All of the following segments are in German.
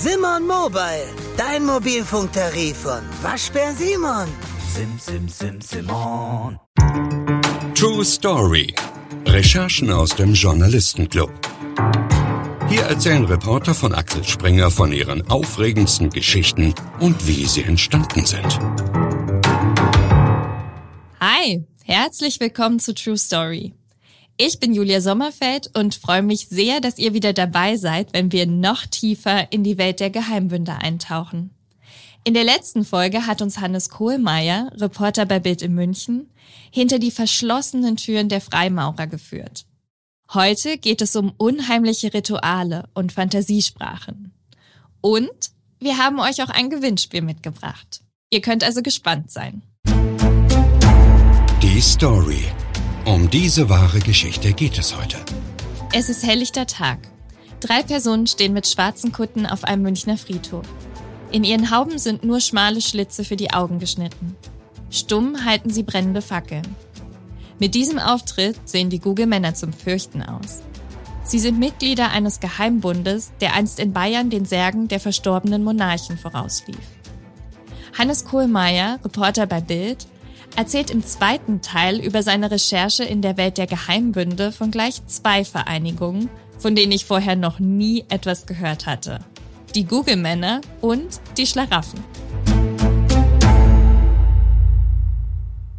Simon Mobile, dein Mobilfunktarif von Waschbär Simon. Sim, sim, sim, Simon. True Story. Recherchen aus dem Journalistenclub. Hier erzählen Reporter von Axel Springer von ihren aufregendsten Geschichten und wie sie entstanden sind. Hi, herzlich willkommen zu True Story. Ich bin Julia Sommerfeld und freue mich sehr, dass ihr wieder dabei seid, wenn wir noch tiefer in die Welt der Geheimbünde eintauchen. In der letzten Folge hat uns Hannes Kohlmeier, Reporter bei Bild in München, hinter die verschlossenen Türen der Freimaurer geführt. Heute geht es um unheimliche Rituale und Fantasiesprachen. Und wir haben euch auch ein Gewinnspiel mitgebracht. Ihr könnt also gespannt sein. Die Story. Um diese wahre Geschichte geht es heute. Es ist helllichter Tag. Drei Personen stehen mit schwarzen Kutten auf einem Münchner Friedhof. In ihren Hauben sind nur schmale Schlitze für die Augen geschnitten. Stumm halten sie brennende Fackeln. Mit diesem Auftritt sehen die Google-Männer zum Fürchten aus. Sie sind Mitglieder eines Geheimbundes, der einst in Bayern den Särgen der verstorbenen Monarchen vorauslief. Hannes Kohlmeier, Reporter bei Bild, erzählt im zweiten Teil über seine Recherche in der Welt der Geheimbünde von gleich zwei Vereinigungen, von denen ich vorher noch nie etwas gehört hatte. Die Google-Männer und die Schlaraffen.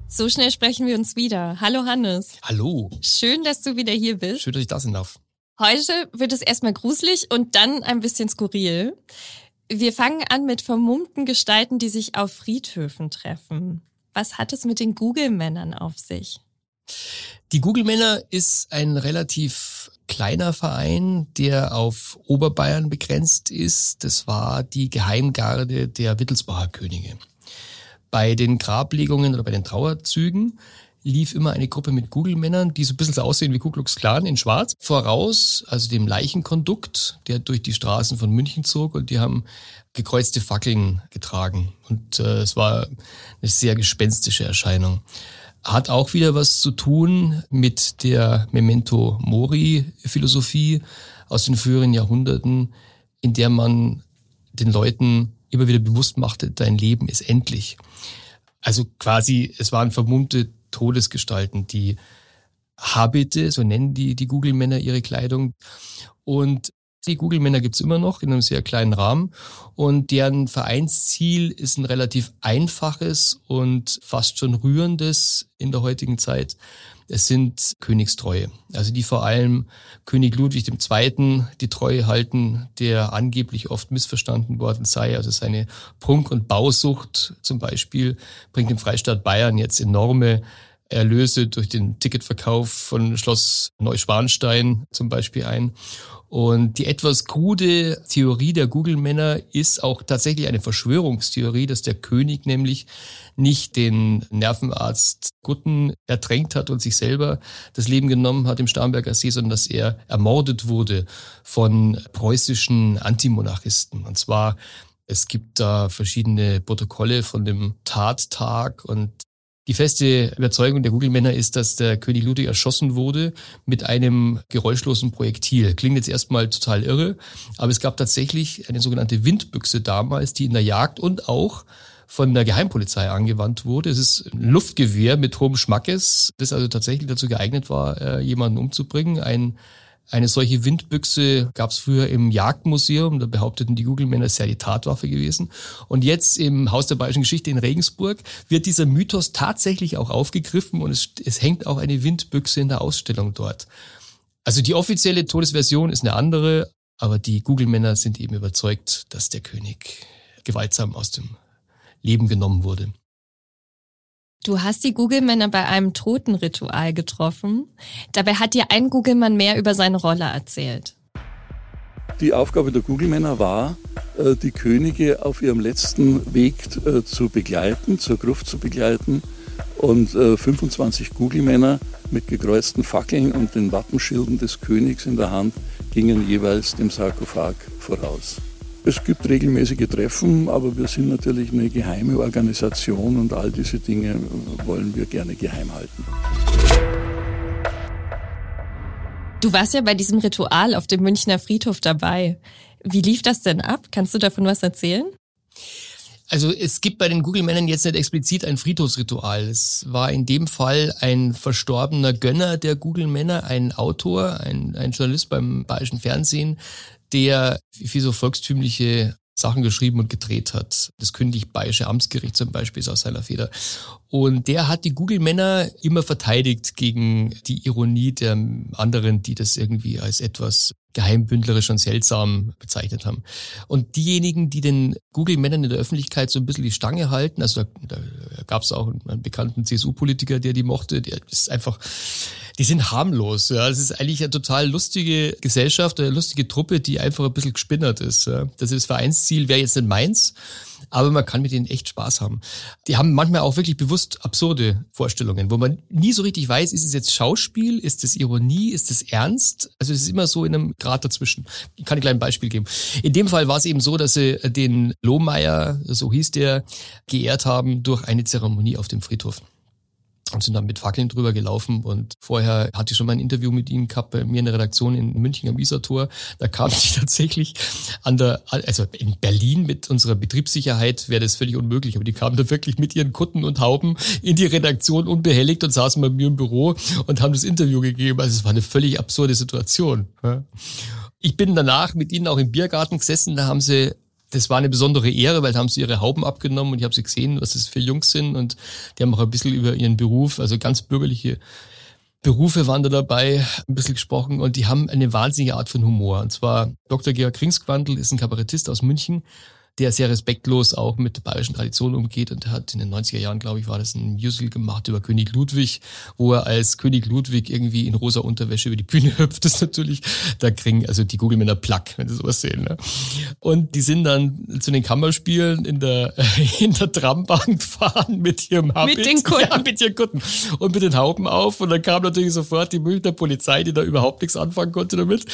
So schnell sprechen wir uns wieder. Hallo Hannes. Hallo. Schön, dass du wieder hier bist. Schön, dass ich da sein darf. Heute wird es erstmal gruselig und dann ein bisschen skurril. Wir fangen an mit vermummten Gestalten, die sich auf Friedhöfen treffen. Was hat es mit den Google-Männern auf sich? Die Google-Männer ist ein relativ kleiner Verein, der auf Oberbayern begrenzt ist. Das war die Geheimgarde der Wittelsbacher Könige. Bei den Grablegungen oder bei den Trauerzügen lief immer eine Gruppe mit Google-Männern, die so ein bisschen so aussehen wie Ku Klux Klan in schwarz, voraus, also dem Leichenkondukt, der durch die Straßen von München zog und die haben gekreuzte Fackeln getragen. Und äh, es war eine sehr gespenstische Erscheinung. Hat auch wieder was zu tun mit der Memento Mori-Philosophie aus den früheren Jahrhunderten, in der man den Leuten immer wieder bewusst machte, dein Leben ist endlich. Also quasi, es waren vermummte Todesgestalten, die Habite, so nennen die, die Google-Männer ihre Kleidung. Und die Google-Männer gibt's immer noch in einem sehr kleinen Rahmen und deren Vereinsziel ist ein relativ einfaches und fast schon rührendes in der heutigen Zeit. Es sind Königstreue, also die vor allem König Ludwig II. die Treue halten, der angeblich oft missverstanden worden sei. Also seine Prunk- und Bausucht zum Beispiel bringt im Freistaat Bayern jetzt enorme Erlöse durch den Ticketverkauf von Schloss Neuschwanstein zum Beispiel ein. Und die etwas krude Theorie der Google-Männer ist auch tatsächlich eine Verschwörungstheorie, dass der König nämlich nicht den Nervenarzt Gutten ertränkt hat und sich selber das Leben genommen hat im Starnberger See, sondern dass er ermordet wurde von preußischen Antimonarchisten. Und zwar es gibt da verschiedene Protokolle von dem Tattag und die feste Überzeugung der Google-Männer ist, dass der König Ludwig erschossen wurde mit einem geräuschlosen Projektil. Klingt jetzt erstmal total irre, aber es gab tatsächlich eine sogenannte Windbüchse damals, die in der Jagd und auch von der Geheimpolizei angewandt wurde. Es ist ein Luftgewehr mit hohem Schmackes, das also tatsächlich dazu geeignet war, äh, jemanden umzubringen. Ein eine solche Windbüchse gab es früher im Jagdmuseum, da behaupteten die Google-Männer, es sei die Tatwaffe gewesen. Und jetzt im Haus der Bayerischen Geschichte in Regensburg wird dieser Mythos tatsächlich auch aufgegriffen und es, es hängt auch eine Windbüchse in der Ausstellung dort. Also die offizielle Todesversion ist eine andere, aber die Google-Männer sind eben überzeugt, dass der König gewaltsam aus dem Leben genommen wurde. Du hast die Google-Männer bei einem Totenritual getroffen. Dabei hat dir ein Google-Mann mehr über seine Rolle erzählt. Die Aufgabe der Google-Männer war, äh, die Könige auf ihrem letzten Weg äh, zu begleiten, zur Gruft zu begleiten. Und 25 äh, Google-Männer mit gekreuzten Fackeln und den Wappenschilden des Königs in der Hand gingen jeweils dem Sarkophag voraus. Es gibt regelmäßige Treffen, aber wir sind natürlich eine geheime Organisation und all diese Dinge wollen wir gerne geheim halten. Du warst ja bei diesem Ritual auf dem Münchner Friedhof dabei. Wie lief das denn ab? Kannst du davon was erzählen? Also es gibt bei den Google-Männern jetzt nicht explizit ein Friedhofsritual. Es war in dem Fall ein verstorbener Gönner der Google-Männer, ein Autor, ein, ein Journalist beim bayerischen Fernsehen, der für so volkstümliche Sachen geschrieben und gedreht hat. Das Königlich Bayerische Amtsgericht zum Beispiel ist aus seiner Feder. Und der hat die Google-Männer immer verteidigt gegen die Ironie der anderen, die das irgendwie als etwas geheimbündlerisch und seltsam bezeichnet haben. Und diejenigen, die den Google-Männern in der Öffentlichkeit so ein bisschen die Stange halten, also da, da gab es auch einen bekannten CSU-Politiker, der die mochte, der ist einfach, die sind harmlos. Ja. Es ist eigentlich eine total lustige Gesellschaft, eine lustige Truppe, die einfach ein bisschen gespinnert ist. Ja. Das ist das Vereinsziel, wäre jetzt nicht meins aber man kann mit denen echt Spaß haben. Die haben manchmal auch wirklich bewusst absurde Vorstellungen, wo man nie so richtig weiß, ist es jetzt Schauspiel, ist es Ironie, ist es Ernst? Also es ist immer so in einem Grad dazwischen. Ich kann ein Beispiel geben. In dem Fall war es eben so, dass sie den Lohmeier, so hieß der, geehrt haben durch eine Zeremonie auf dem Friedhof und sind dann mit Fackeln drüber gelaufen und vorher hatte ich schon mal ein Interview mit ihnen gehabt bei mir in der Redaktion in München am Isartor. Da kamen die tatsächlich an der, also in Berlin mit unserer Betriebssicherheit wäre das völlig unmöglich, aber die kamen da wirklich mit ihren Kutten und Hauben in die Redaktion unbehelligt und saßen bei mir im Büro und haben das Interview gegeben. Also es war eine völlig absurde Situation. Ich bin danach mit ihnen auch im Biergarten gesessen, da haben sie das war eine besondere Ehre, weil da haben sie ihre Hauben abgenommen und ich habe sie gesehen, was das für Jungs sind und die haben auch ein bisschen über ihren Beruf, also ganz bürgerliche Berufe waren da dabei, ein bisschen gesprochen und die haben eine wahnsinnige Art von Humor. Und zwar Dr. Georg Kringsquandl ist ein Kabarettist aus München der sehr respektlos auch mit der bayerischen Tradition umgeht und hat in den 90er Jahren, glaube ich, war das ein Musical gemacht über König Ludwig, wo er als König Ludwig irgendwie in rosa Unterwäsche über die Bühne hüpft. Das ist natürlich, da kriegen also die Google-Männer Plack, wenn sie sowas sehen. Ne? Und die sind dann zu den Kammerspielen in der, in der Trambahn gefahren mit ihrem Habit. Mit den Kutten. Ja, mit ihren Kutten. Und mit den Hauben auf und dann kam natürlich sofort die Münchner Polizei, die da überhaupt nichts anfangen konnte damit.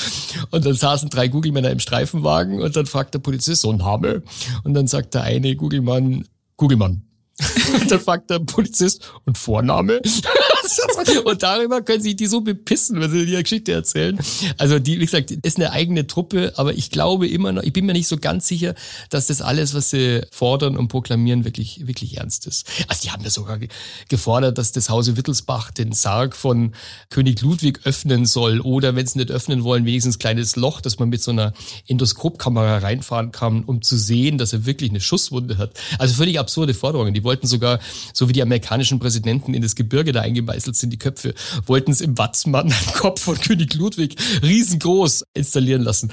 Und dann saßen drei Google-Männer im Streifenwagen und dann fragt der Polizist, so ein Name? Und dann sagt der eine Google-Mann, Google-Mann. dann fragt der Polizist, und Vorname? und darüber können sich die so bepissen, wenn sie die Geschichte erzählen. Also die, wie gesagt, ist eine eigene Truppe, aber ich glaube immer noch, ich bin mir nicht so ganz sicher, dass das alles, was sie fordern und proklamieren, wirklich, wirklich ernst ist. Also die haben ja sogar gefordert, dass das Hause Wittelsbach den Sarg von König Ludwig öffnen soll oder wenn sie nicht öffnen wollen, wenigstens ein kleines Loch, dass man mit so einer Endoskopkamera reinfahren kann, um zu sehen, dass er wirklich eine Schusswunde hat. Also völlig absurde Forderungen. Die wollten sogar, so wie die amerikanischen Präsidenten in das Gebirge da eingemeißelt gemeißelt sind, die Köpfe, wollten es im Watzmann, am Kopf von König Ludwig, riesengroß installieren lassen.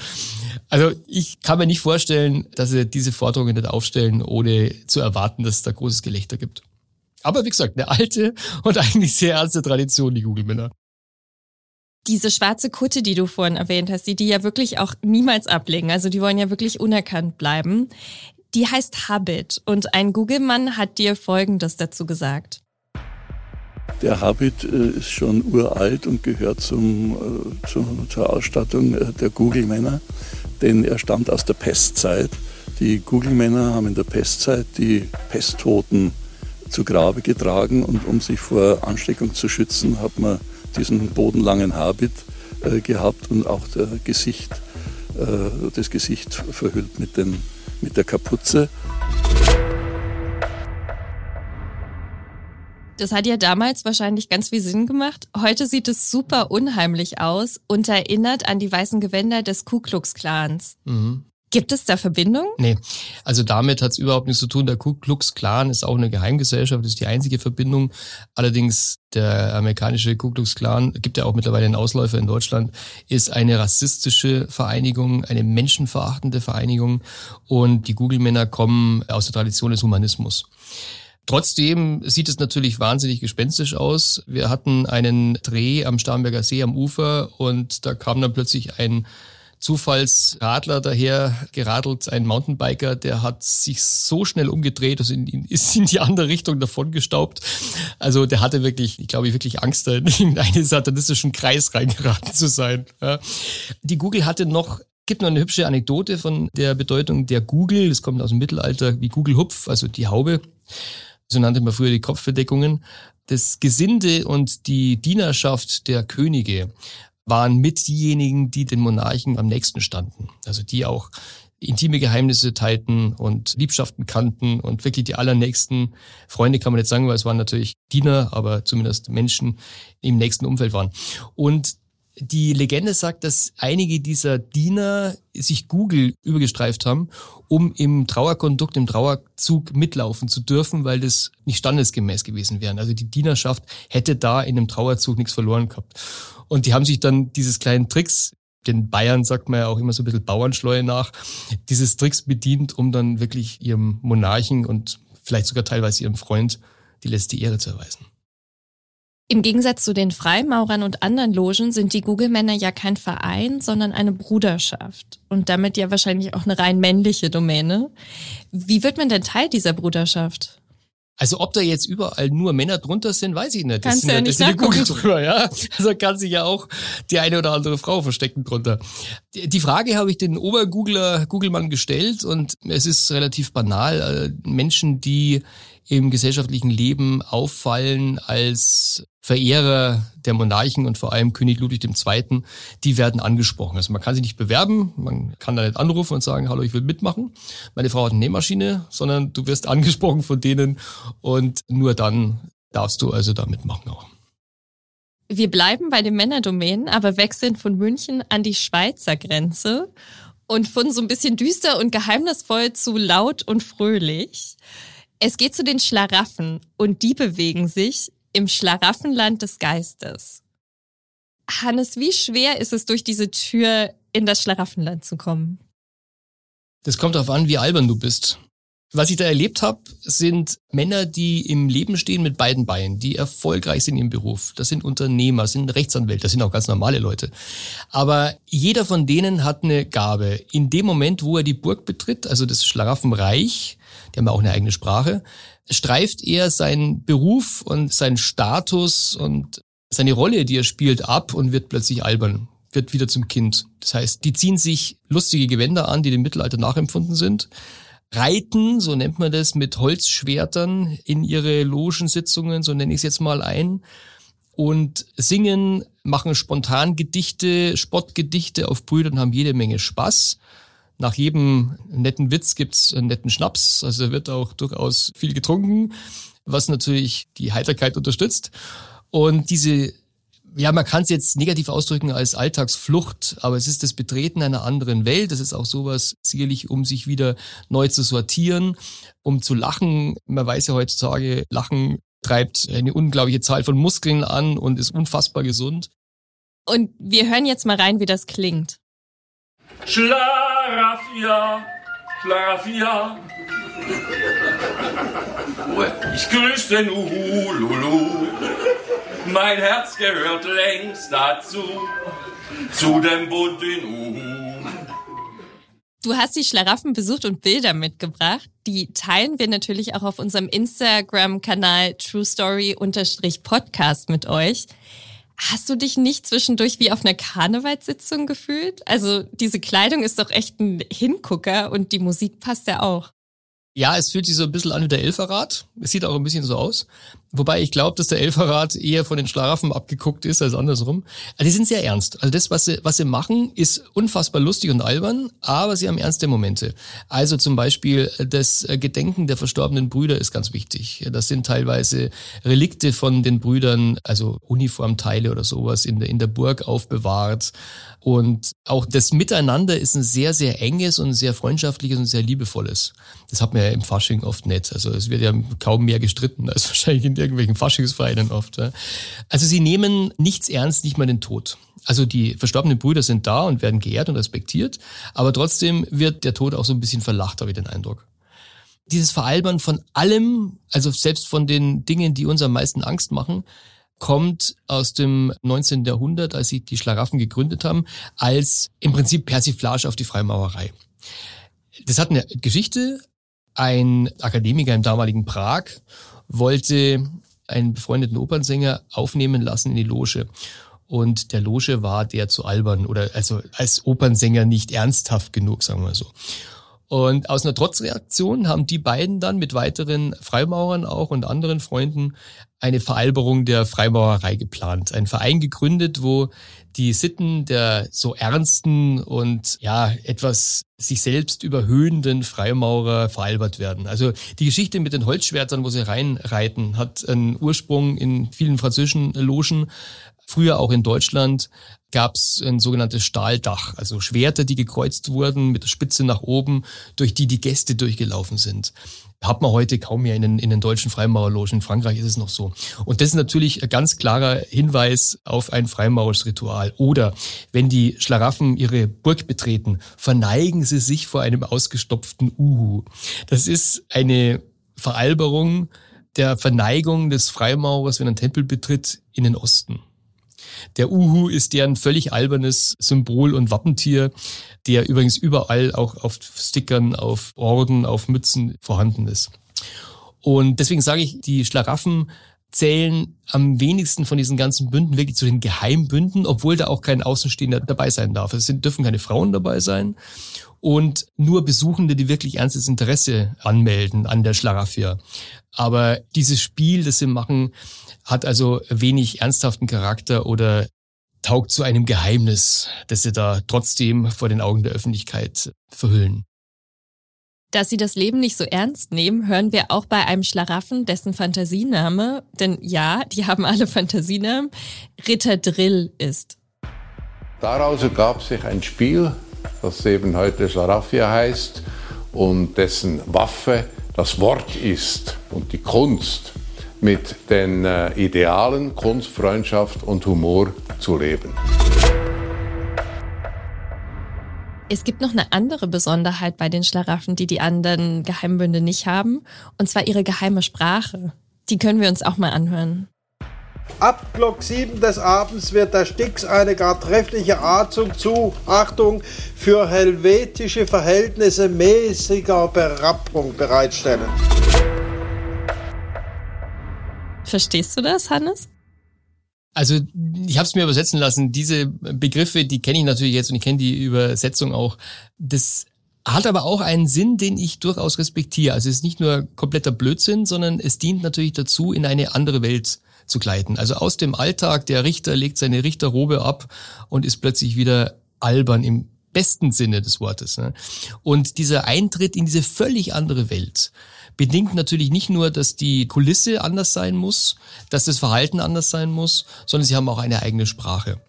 Also ich kann mir nicht vorstellen, dass sie diese Forderungen nicht aufstellen, ohne zu erwarten, dass es da großes Gelächter gibt. Aber wie gesagt, eine alte und eigentlich sehr ernste Tradition, die Google-Männer. Diese schwarze Kutte, die du vorhin erwähnt hast, die die ja wirklich auch niemals ablegen, also die wollen ja wirklich unerkannt bleiben, die heißt Habit und ein Google-Mann hat dir Folgendes dazu gesagt. Der Habit äh, ist schon uralt und gehört zum, äh, zu, zur Ausstattung äh, der Google-Männer, denn er stammt aus der Pestzeit. Die Google-Männer haben in der Pestzeit die Pesttoten zu Grabe getragen und um sich vor Ansteckung zu schützen, hat man diesen bodenlangen Habit gehabt und auch Gesicht, das Gesicht verhüllt mit, den, mit der Kapuze. Das hat ja damals wahrscheinlich ganz viel Sinn gemacht. Heute sieht es super unheimlich aus und erinnert an die weißen Gewänder des Ku Klux Klans. Mhm. Gibt es da Verbindung? Nee, also damit hat es überhaupt nichts zu tun. Der Ku Klux Klan ist auch eine Geheimgesellschaft, ist die einzige Verbindung. Allerdings der amerikanische Ku Klux Klan, gibt ja auch mittlerweile einen Ausläufer in Deutschland, ist eine rassistische Vereinigung, eine menschenverachtende Vereinigung und die Google-Männer kommen aus der Tradition des Humanismus. Trotzdem sieht es natürlich wahnsinnig gespenstisch aus. Wir hatten einen Dreh am Starnberger See am Ufer und da kam dann plötzlich ein Zufallsradler daher geradelt, ein Mountainbiker, der hat sich so schnell umgedreht, also in, ist in die andere Richtung davon gestaubt. Also der hatte wirklich, ich glaube, wirklich Angst, da in einen satanistischen Kreis reingeraten zu sein. Ja. Die Google hatte noch gibt noch eine hübsche Anekdote von der Bedeutung der Google. Das kommt aus dem Mittelalter wie Google Hupf, also die Haube so nannte man früher die Kopfbedeckungen, das Gesinde und die Dienerschaft der Könige waren mit diejenigen, die den Monarchen am nächsten standen. Also die auch intime Geheimnisse teilten und Liebschaften kannten und wirklich die allernächsten Freunde kann man jetzt sagen, weil es waren natürlich Diener, aber zumindest Menschen im nächsten Umfeld waren. Und die Legende sagt, dass einige dieser Diener sich Google übergestreift haben, um im Trauerkondukt, im Trauerzug mitlaufen zu dürfen, weil das nicht standesgemäß gewesen wäre. Also die Dienerschaft hätte da in einem Trauerzug nichts verloren gehabt. Und die haben sich dann dieses kleinen Tricks, den Bayern sagt man ja auch immer so ein bisschen Bauernschleue nach, dieses Tricks bedient, um dann wirklich ihrem Monarchen und vielleicht sogar teilweise ihrem Freund die letzte Ehre zu erweisen. Im Gegensatz zu den Freimaurern und anderen Logen sind die Google-Männer ja kein Verein, sondern eine Bruderschaft. Und damit ja wahrscheinlich auch eine rein männliche Domäne. Wie wird man denn Teil dieser Bruderschaft? Also ob da jetzt überall nur Männer drunter sind, weiß ich nicht. Das Kannst sind ja, nicht das Google drüber, ja. Also kann sich ja auch die eine oder andere Frau verstecken drunter. Die Frage habe ich den Obergoogler, Googlemann gestellt und es ist relativ banal. Äh, Menschen, die im gesellschaftlichen Leben auffallen als Verehrer der Monarchen und vor allem König Ludwig II., die werden angesprochen. Also man kann sich nicht bewerben, man kann da nicht anrufen und sagen, hallo, ich will mitmachen. Meine Frau hat eine Nähmaschine, sondern du wirst angesprochen von denen und nur dann darfst du also da mitmachen auch. Wir bleiben bei den Männerdomänen, aber wechseln von München an die Schweizer Grenze und von so ein bisschen düster und geheimnisvoll zu laut und fröhlich. Es geht zu den Schlaraffen und die bewegen sich im Schlaraffenland des Geistes. Hannes, wie schwer ist es, durch diese Tür in das Schlaraffenland zu kommen? Das kommt darauf an, wie albern du bist. Was ich da erlebt habe, sind Männer, die im Leben stehen mit beiden Beinen, die erfolgreich sind im Beruf. Das sind Unternehmer, sind Rechtsanwälte, das sind auch ganz normale Leute. Aber jeder von denen hat eine Gabe. In dem Moment, wo er die Burg betritt, also das Schlaraffenreich, die haben ja auch eine eigene Sprache, streift er seinen Beruf und seinen Status und seine Rolle, die er spielt, ab und wird plötzlich albern, wird wieder zum Kind. Das heißt, die ziehen sich lustige Gewänder an, die dem Mittelalter nachempfunden sind, reiten, so nennt man das, mit Holzschwertern in ihre Logensitzungen, so nenne ich es jetzt mal ein, und singen, machen spontan Gedichte, Spottgedichte auf Brüdern, haben jede Menge Spaß. Nach jedem netten Witz gibt's einen netten Schnaps, also wird auch durchaus viel getrunken, was natürlich die Heiterkeit unterstützt. Und diese, ja, man kann es jetzt negativ ausdrücken als Alltagsflucht, aber es ist das Betreten einer anderen Welt. Das ist auch sowas sicherlich, um sich wieder neu zu sortieren, um zu lachen. Man weiß ja heutzutage, Lachen treibt eine unglaubliche Zahl von Muskeln an und ist unfassbar gesund. Und wir hören jetzt mal rein, wie das klingt. Schlaraffia, Schlaraffia. Ich grüße den Uhululu. Mein Herz gehört längst dazu, zu dem bunten Uhu. Du hast die Schlaraffen besucht und Bilder mitgebracht. Die teilen wir natürlich auch auf unserem Instagram-Kanal True Story-Podcast mit euch. Hast du dich nicht zwischendurch wie auf einer Karnevalssitzung gefühlt? Also diese Kleidung ist doch echt ein Hingucker und die Musik passt ja auch. Ja, es fühlt sich so ein bisschen an wie der Elferrat. Es sieht auch ein bisschen so aus. Wobei ich glaube, dass der Elferrat eher von den Schlaraffen abgeguckt ist als andersrum. Also die sind sehr ernst. Also das, was sie, was sie machen, ist unfassbar lustig und albern, aber sie haben ernste Momente. Also zum Beispiel das Gedenken der verstorbenen Brüder ist ganz wichtig. Das sind teilweise Relikte von den Brüdern, also Uniformteile oder sowas in der, in der Burg aufbewahrt. Und auch das Miteinander ist ein sehr, sehr enges und sehr freundschaftliches und sehr liebevolles. Das hat man ja im Fasching oft nicht. Also es wird ja kaum mehr gestritten als wahrscheinlich in irgendwelchen Faschingsvereinen oft. Also sie nehmen nichts ernst, nicht mal den Tod. Also die verstorbenen Brüder sind da und werden geehrt und respektiert, aber trotzdem wird der Tod auch so ein bisschen verlacht, habe ich den Eindruck. Dieses Veralbern von allem, also selbst von den Dingen, die uns am meisten Angst machen, kommt aus dem 19. Jahrhundert, als sie die Schlaraffen gegründet haben, als im Prinzip Persiflage auf die Freimaurerei. Das hat eine Geschichte. Ein Akademiker im damaligen Prag wollte einen befreundeten Opernsänger aufnehmen lassen in die Loge. Und der Loge war der zu albern oder also als Opernsänger nicht ernsthaft genug, sagen wir so. Und aus einer Trotzreaktion haben die beiden dann mit weiteren Freimaurern auch und anderen Freunden eine Veralberung der Freimaurerei geplant. Ein Verein gegründet, wo die Sitten der so ernsten und ja etwas sich selbst überhöhenden Freimaurer veralbert werden. Also die Geschichte mit den Holzschwertern, wo sie reinreiten, hat einen Ursprung in vielen französischen Logen. Früher auch in Deutschland gab es ein sogenanntes Stahldach, also Schwerter, die gekreuzt wurden mit der Spitze nach oben, durch die die Gäste durchgelaufen sind hat man heute kaum mehr in den, in den deutschen Freimaurerlogen. In Frankreich ist es noch so. Und das ist natürlich ein ganz klarer Hinweis auf ein freimaurerisches Ritual. Oder wenn die Schlaraffen ihre Burg betreten, verneigen sie sich vor einem ausgestopften Uhu. Das ist eine Veralberung der Verneigung des Freimaurers, wenn er einen Tempel betritt, in den Osten. Der Uhu ist deren völlig albernes Symbol und Wappentier, der übrigens überall auch auf Stickern, auf Orden, auf Mützen vorhanden ist. Und deswegen sage ich, die Schlaraffen zählen am wenigsten von diesen ganzen Bünden wirklich zu den Geheimbünden, obwohl da auch kein Außenstehender dabei sein darf. Es dürfen keine Frauen dabei sein und nur Besuchende, die wirklich ernstes Interesse anmelden an der Schlaraffia. Aber dieses Spiel, das sie machen, hat also wenig ernsthaften Charakter oder taugt zu einem Geheimnis, das sie da trotzdem vor den Augen der Öffentlichkeit verhüllen. Dass sie das Leben nicht so ernst nehmen, hören wir auch bei einem Schlaraffen, dessen Fantasiename, denn ja, die haben alle Fantasienamen, Ritter Drill ist. Daraus ergab sich ein Spiel, das eben heute Schlaraffia heißt und dessen Waffe das Wort ist und die Kunst mit den äh, Idealen Kunst, Freundschaft und Humor zu leben. Es gibt noch eine andere Besonderheit bei den Schlaraffen, die die anderen Geheimbünde nicht haben, und zwar ihre geheime Sprache. Die können wir uns auch mal anhören. Ab Glock 7 des Abends wird der Stix eine gar treffliche Arzung zu, Achtung, für helvetische Verhältnisse mäßiger Berappung bereitstellen. Verstehst du das, Hannes? Also ich habe es mir übersetzen lassen. Diese Begriffe, die kenne ich natürlich jetzt und ich kenne die Übersetzung auch. Das hat aber auch einen Sinn, den ich durchaus respektiere. Also es ist nicht nur kompletter Blödsinn, sondern es dient natürlich dazu, in eine andere Welt zu gleiten. Also aus dem Alltag, der Richter legt seine Richterrobe ab und ist plötzlich wieder albern im besten Sinne des Wortes. Ne? Und dieser Eintritt in diese völlig andere Welt, bedingt natürlich nicht nur, dass die Kulisse anders sein muss, dass das Verhalten anders sein muss, sondern sie haben auch eine eigene Sprache.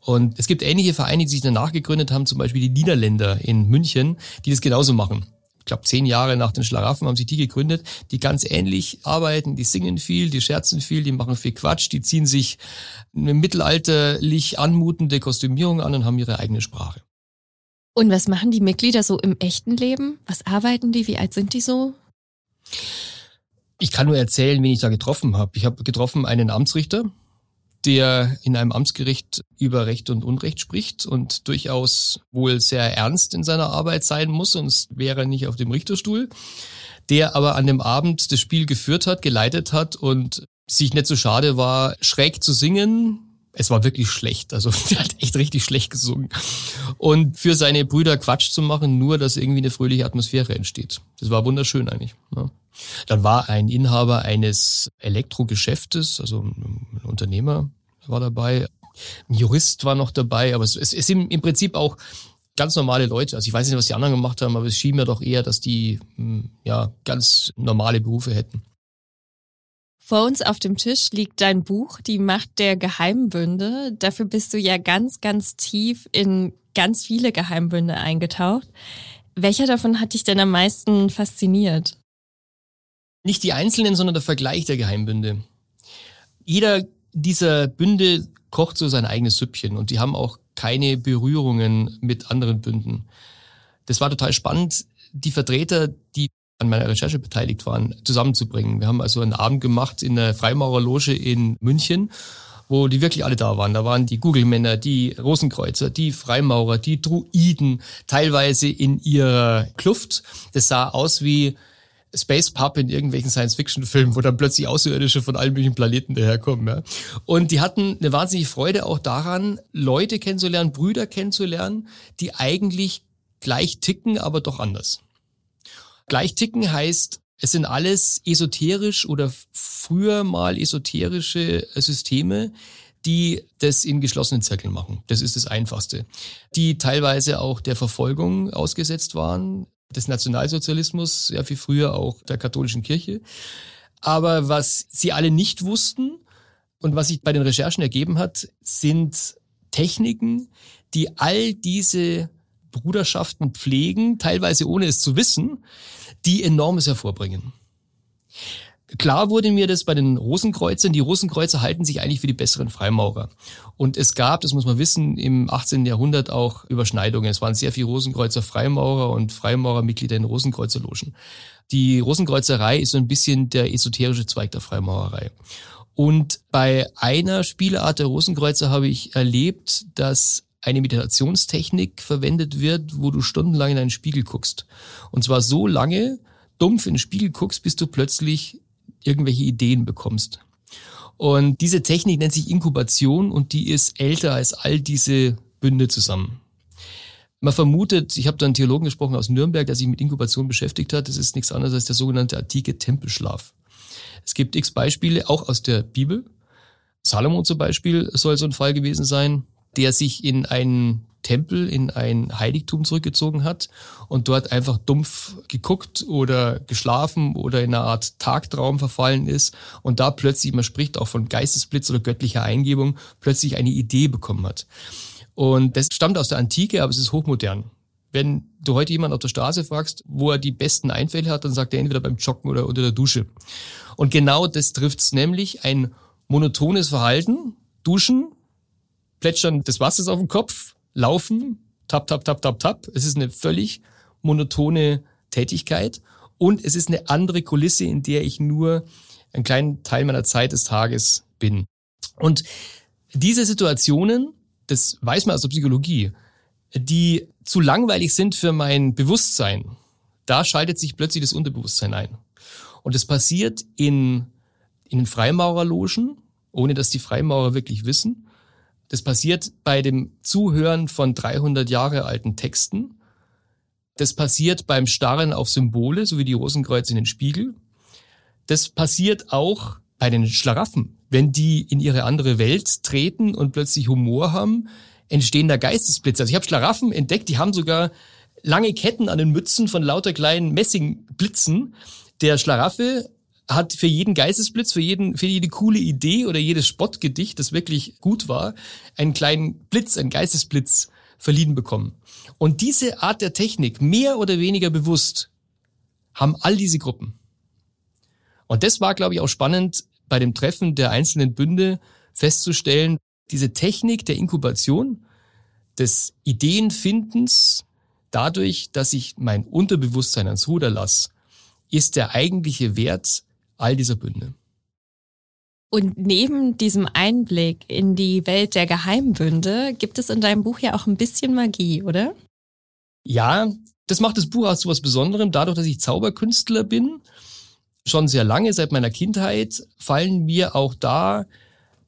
Und es gibt ähnliche Vereine, die sich danach gegründet haben, zum Beispiel die Niederländer in München, die das genauso machen. Ich glaube, zehn Jahre nach den Schlaraffen haben sich die gegründet, die ganz ähnlich arbeiten, die singen viel, die scherzen viel, die machen viel Quatsch, die ziehen sich eine mittelalterlich anmutende Kostümierung an und haben ihre eigene Sprache. Und was machen die Mitglieder so im echten Leben? Was arbeiten die? Wie alt sind die so? Ich kann nur erzählen, wen ich da getroffen habe. Ich habe getroffen einen Amtsrichter, der in einem Amtsgericht über Recht und Unrecht spricht und durchaus wohl sehr ernst in seiner Arbeit sein muss, sonst wäre er nicht auf dem Richterstuhl, der aber an dem Abend das Spiel geführt hat, geleitet hat und sich nicht so schade war, schräg zu singen, es war wirklich schlecht. Also er hat echt richtig schlecht gesungen. Und für seine Brüder Quatsch zu machen, nur dass irgendwie eine fröhliche Atmosphäre entsteht. Das war wunderschön eigentlich. Ja. Dann war ein Inhaber eines Elektrogeschäftes, also ein Unternehmer war dabei. Ein Jurist war noch dabei, aber es, sind im Prinzip auch ganz normale Leute. Also ich weiß nicht, was die anderen gemacht haben, aber es schien mir doch eher, dass die hm, ja ganz normale Berufe hätten. Vor uns auf dem Tisch liegt dein Buch, Die Macht der Geheimbünde. Dafür bist du ja ganz, ganz tief in ganz viele Geheimbünde eingetaucht. Welcher davon hat dich denn am meisten fasziniert? Nicht die einzelnen, sondern der Vergleich der Geheimbünde. Jeder dieser Bünde kocht so sein eigenes Süppchen und die haben auch keine Berührungen mit anderen Bünden. Das war total spannend. Die Vertreter, die an meiner Recherche beteiligt waren, zusammenzubringen. Wir haben also einen Abend gemacht in der Freimaurerloge in München wo die wirklich alle da waren. Da waren die Google-Männer, die Rosenkreuzer, die Freimaurer, die Druiden, teilweise in ihrer Kluft. Das sah aus wie Space Pub in irgendwelchen Science-Fiction-Filmen, wo dann plötzlich Außerirdische von allen möglichen Planeten daherkommen. Ja. Und die hatten eine wahnsinnige Freude auch daran, Leute kennenzulernen, Brüder kennenzulernen, die eigentlich gleich ticken, aber doch anders. Gleich ticken heißt, es sind alles esoterisch oder früher mal esoterische Systeme, die das in geschlossenen Zirkeln machen. Das ist das Einfachste. Die teilweise auch der Verfolgung ausgesetzt waren, des Nationalsozialismus, sehr viel früher auch der katholischen Kirche. Aber was sie alle nicht wussten und was sich bei den Recherchen ergeben hat, sind Techniken, die all diese Bruderschaften pflegen, teilweise ohne es zu wissen, die enormes hervorbringen. Klar wurde mir das bei den Rosenkreuzern. Die Rosenkreuzer halten sich eigentlich für die besseren Freimaurer. Und es gab, das muss man wissen, im 18. Jahrhundert auch Überschneidungen. Es waren sehr viele Rosenkreuzer Freimaurer und Freimaurermitglieder in Rosenkreuzerlogen. Die Rosenkreuzerei ist so ein bisschen der esoterische Zweig der Freimaurerei. Und bei einer Spielart der Rosenkreuzer habe ich erlebt, dass eine Meditationstechnik verwendet wird, wo du stundenlang in einen Spiegel guckst. Und zwar so lange dumpf in den Spiegel guckst, bis du plötzlich irgendwelche Ideen bekommst. Und diese Technik nennt sich Inkubation und die ist älter als all diese Bünde zusammen. Man vermutet, ich habe da einen Theologen gesprochen aus Nürnberg, der sich mit Inkubation beschäftigt hat, das ist nichts anderes als der sogenannte antike Tempelschlaf. Es gibt x Beispiele, auch aus der Bibel. Salomon zum Beispiel soll so ein Fall gewesen sein, der sich in einen Tempel, in ein Heiligtum zurückgezogen hat und dort einfach dumpf geguckt oder geschlafen oder in einer Art Tagtraum verfallen ist und da plötzlich, man spricht auch von Geistesblitz oder göttlicher Eingebung, plötzlich eine Idee bekommen hat. Und das stammt aus der Antike, aber es ist hochmodern. Wenn du heute jemanden auf der Straße fragst, wo er die besten Einfälle hat, dann sagt er entweder beim Joggen oder unter der Dusche. Und genau das trifft's nämlich, ein monotones Verhalten, Duschen, Plätschern des Wassers auf dem Kopf, Laufen, tap, tap, tap, tap, tap. Es ist eine völlig monotone Tätigkeit und es ist eine andere Kulisse, in der ich nur einen kleinen Teil meiner Zeit des Tages bin. Und diese Situationen, das weiß man aus der Psychologie, die zu langweilig sind für mein Bewusstsein, da schaltet sich plötzlich das Unterbewusstsein ein. Und es passiert in, in den Freimaurerlogen, ohne dass die Freimaurer wirklich wissen. Das passiert bei dem Zuhören von 300 Jahre alten Texten. Das passiert beim Starren auf Symbole, so wie die Rosenkreuz in den Spiegel. Das passiert auch bei den Schlaraffen. Wenn die in ihre andere Welt treten und plötzlich Humor haben, entstehen da Geistesblitze. Also ich habe Schlaraffen entdeckt, die haben sogar lange Ketten an den Mützen von lauter kleinen Messingblitzen. Der Schlaraffel hat für jeden Geistesblitz, für jeden, für jede coole Idee oder jedes Spottgedicht, das wirklich gut war, einen kleinen Blitz, einen Geistesblitz verliehen bekommen. Und diese Art der Technik, mehr oder weniger bewusst, haben all diese Gruppen. Und das war, glaube ich, auch spannend bei dem Treffen der einzelnen Bünde festzustellen, diese Technik der Inkubation, des Ideenfindens, dadurch, dass ich mein Unterbewusstsein ans Ruder lasse, ist der eigentliche Wert all dieser Bünde. Und neben diesem Einblick in die Welt der Geheimbünde gibt es in deinem Buch ja auch ein bisschen Magie, oder? Ja, das macht das Buch auch zu was Besonderem. Dadurch, dass ich Zauberkünstler bin, schon sehr lange, seit meiner Kindheit, fallen mir auch da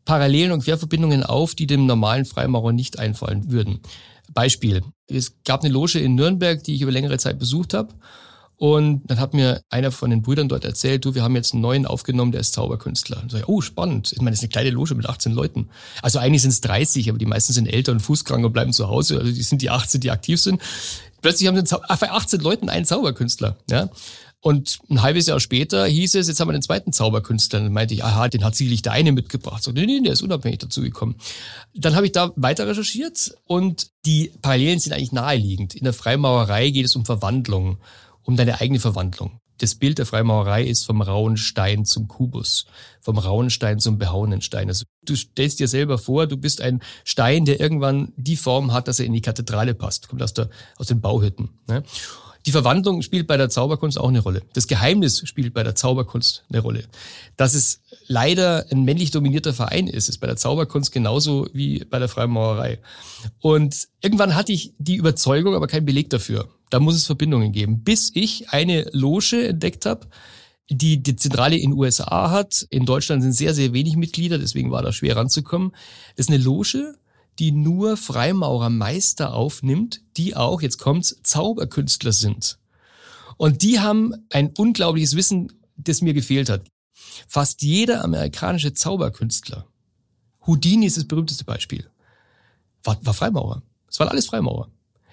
Parallelen und Querverbindungen auf, die dem normalen Freimaurer nicht einfallen würden. Beispiel. Es gab eine Loge in Nürnberg, die ich über längere Zeit besucht habe. Und dann hat mir einer von den Brüdern dort erzählt, du, wir haben jetzt einen neuen aufgenommen, der ist Zauberkünstler. Und so, oh, spannend. Ich meine, das ist eine kleine Loge mit 18 Leuten. Also eigentlich sind es 30, aber die meisten sind älter und fußkrank und bleiben zu Hause. Also die sind die 18, die aktiv sind. Plötzlich haben sie bei 18 Leuten einen Zauberkünstler. Ja? Und ein halbes Jahr später hieß es, jetzt haben wir den zweiten Zauberkünstler. Dann meinte ich, aha, den hat sicherlich der eine mitgebracht. So, nee, nee, der ist unabhängig dazu gekommen. Dann habe ich da weiter recherchiert und die Parallelen sind eigentlich naheliegend. In der Freimaurerei geht es um Verwandlung um deine eigene Verwandlung. Das Bild der Freimaurerei ist vom rauen Stein zum Kubus, vom rauen Stein zum behauenen Stein. Also du stellst dir selber vor, du bist ein Stein, der irgendwann die Form hat, dass er in die Kathedrale passt, kommt aus, der, aus den Bauhütten. Ne? Die Verwandlung spielt bei der Zauberkunst auch eine Rolle. Das Geheimnis spielt bei der Zauberkunst eine Rolle. Dass es leider ein männlich dominierter Verein ist, ist bei der Zauberkunst genauso wie bei der Freimaurerei. Und irgendwann hatte ich die Überzeugung, aber keinen Beleg dafür. Da muss es Verbindungen geben. Bis ich eine Loge entdeckt habe, die die Zentrale in USA hat. In Deutschland sind sehr, sehr wenig Mitglieder, deswegen war da schwer ranzukommen. Das ist eine Loge, die nur Freimaurermeister aufnimmt, die auch, jetzt kommt's, Zauberkünstler sind. Und die haben ein unglaubliches Wissen, das mir gefehlt hat. Fast jeder amerikanische Zauberkünstler Houdini ist das berühmteste Beispiel. War, war Freimaurer. Es waren alles Freimaurer.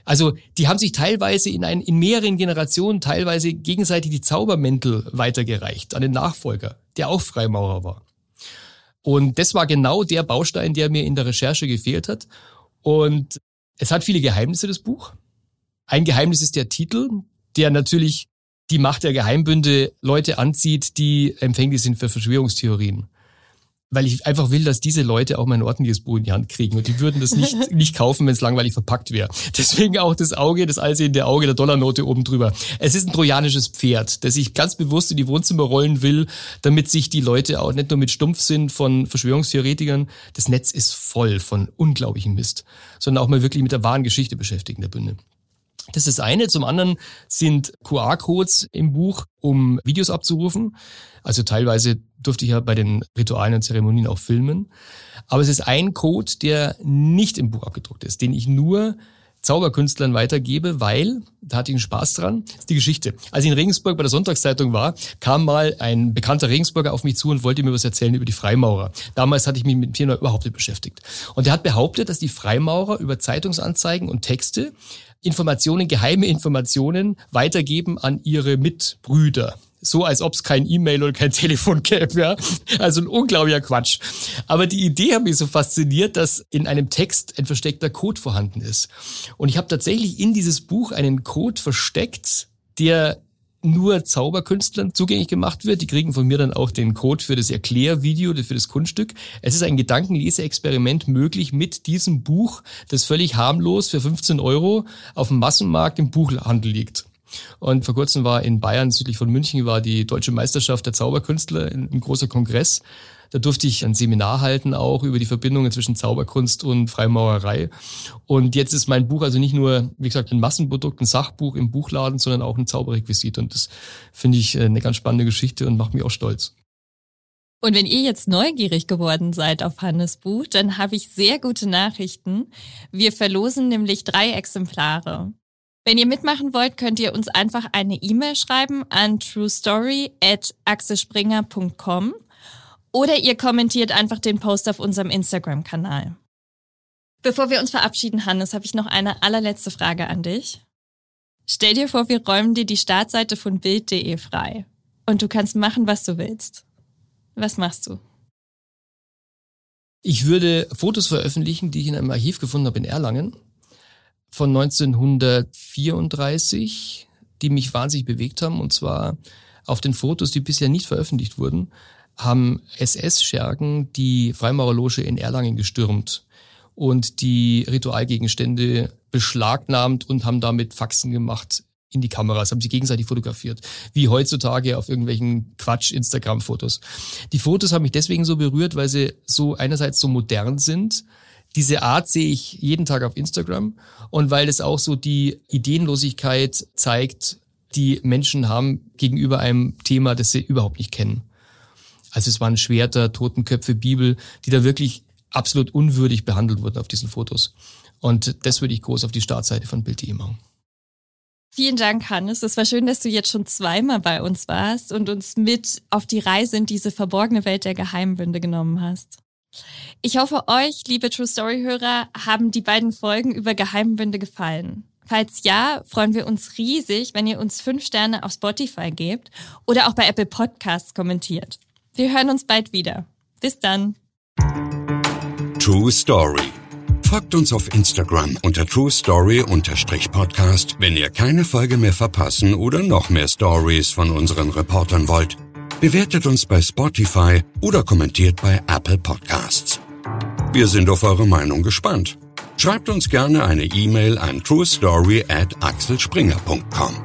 Also die haben sich teilweise in, ein, in mehreren Generationen teilweise gegenseitig die Zaubermäntel weitergereicht an den Nachfolger, der auch Freimaurer war. Und das war genau der Baustein, der mir in der Recherche gefehlt hat. Und es hat viele Geheimnisse, das Buch. Ein Geheimnis ist der Titel, der natürlich die Macht der Geheimbünde Leute anzieht, die empfänglich sind für Verschwörungstheorien weil ich einfach will, dass diese Leute auch mal ein ordentliches Buch in die Hand kriegen. Und die würden das nicht, nicht kaufen, wenn es langweilig verpackt wäre. Deswegen auch das Auge, das allsehende Auge der Dollarnote oben drüber. Es ist ein trojanisches Pferd, das ich ganz bewusst in die Wohnzimmer rollen will, damit sich die Leute auch nicht nur mit Stumpfsinn von Verschwörungstheoretikern, das Netz ist voll von unglaublichem Mist, sondern auch mal wirklich mit der wahren Geschichte beschäftigen, der Bünde. Das ist das eine. Zum anderen sind QR-Codes im Buch, um Videos abzurufen. Also teilweise durfte ich ja bei den Ritualen und Zeremonien auch filmen. Aber es ist ein Code, der nicht im Buch abgedruckt ist, den ich nur Zauberkünstlern weitergebe, weil, da hatte ich einen Spaß dran, ist die Geschichte. Als ich in Regensburg bei der Sonntagszeitung war, kam mal ein bekannter Regensburger auf mich zu und wollte mir was erzählen über die Freimaurer. Damals hatte ich mich mit dem Thema überhaupt nicht beschäftigt. Und er hat behauptet, dass die Freimaurer über Zeitungsanzeigen und Texte Informationen, geheime Informationen weitergeben an ihre Mitbrüder so, als ob es kein E-Mail oder kein Telefon gäbe. Ja? Also ein unglaublicher Quatsch. Aber die Idee hat mich so fasziniert, dass in einem Text ein versteckter Code vorhanden ist. Und ich habe tatsächlich in dieses Buch einen Code versteckt, der nur Zauberkünstlern zugänglich gemacht wird. Die kriegen von mir dann auch den Code für das Erklärvideo, für das Kunststück. Es ist ein Gedankenleseexperiment möglich mit diesem Buch, das völlig harmlos für 15 Euro auf dem Massenmarkt im Buchhandel liegt. Und vor kurzem war in Bayern, südlich von München, war die Deutsche Meisterschaft der Zauberkünstler, ein großer Kongress. Da durfte ich ein Seminar halten, auch über die Verbindungen zwischen Zauberkunst und Freimaurerei. Und jetzt ist mein Buch also nicht nur, wie gesagt, ein Massenprodukt, ein Sachbuch im Buchladen, sondern auch ein Zauberrequisit. Und das finde ich eine ganz spannende Geschichte und macht mich auch stolz. Und wenn ihr jetzt neugierig geworden seid auf Hannes Buch, dann habe ich sehr gute Nachrichten. Wir verlosen nämlich drei Exemplare. Wenn ihr mitmachen wollt, könnt ihr uns einfach eine E-Mail schreiben an truestory@axelspringer.com oder ihr kommentiert einfach den Post auf unserem Instagram-Kanal. Bevor wir uns verabschieden, Hannes, habe ich noch eine allerletzte Frage an dich. Stell dir vor, wir räumen dir die Startseite von Bild.de frei und du kannst machen, was du willst. Was machst du? Ich würde Fotos veröffentlichen, die ich in einem Archiv gefunden habe in Erlangen von 1934, die mich wahnsinnig bewegt haben. Und zwar auf den Fotos, die bisher nicht veröffentlicht wurden, haben SS-Schergen die Freimaurerloge in Erlangen gestürmt und die Ritualgegenstände beschlagnahmt und haben damit Faxen gemacht in die Kameras, haben sie gegenseitig fotografiert, wie heutzutage auf irgendwelchen Quatsch-Instagram-Fotos. Die Fotos haben mich deswegen so berührt, weil sie so einerseits so modern sind, diese Art sehe ich jeden Tag auf Instagram und weil es auch so die Ideenlosigkeit zeigt, die Menschen haben gegenüber einem Thema, das sie überhaupt nicht kennen. Also es waren Schwerter, Totenköpfe, Bibel, die da wirklich absolut unwürdig behandelt wurden auf diesen Fotos. Und das würde ich groß auf die Startseite von Bild.de machen. Vielen Dank, Hannes. Es war schön, dass du jetzt schon zweimal bei uns warst und uns mit auf die Reise in diese verborgene Welt der Geheimbünde genommen hast. Ich hoffe, euch, liebe True Story-Hörer, haben die beiden Folgen über Geheimbünde gefallen. Falls ja, freuen wir uns riesig, wenn ihr uns fünf Sterne auf Spotify gebt oder auch bei Apple Podcasts kommentiert. Wir hören uns bald wieder. Bis dann. True Story. Folgt uns auf Instagram unter True Story-Podcast, wenn ihr keine Folge mehr verpassen oder noch mehr Stories von unseren Reportern wollt. Bewertet uns bei Spotify oder kommentiert bei Apple Podcasts. Wir sind auf eure Meinung gespannt. Schreibt uns gerne eine E-Mail an truestory at axelspringer.com.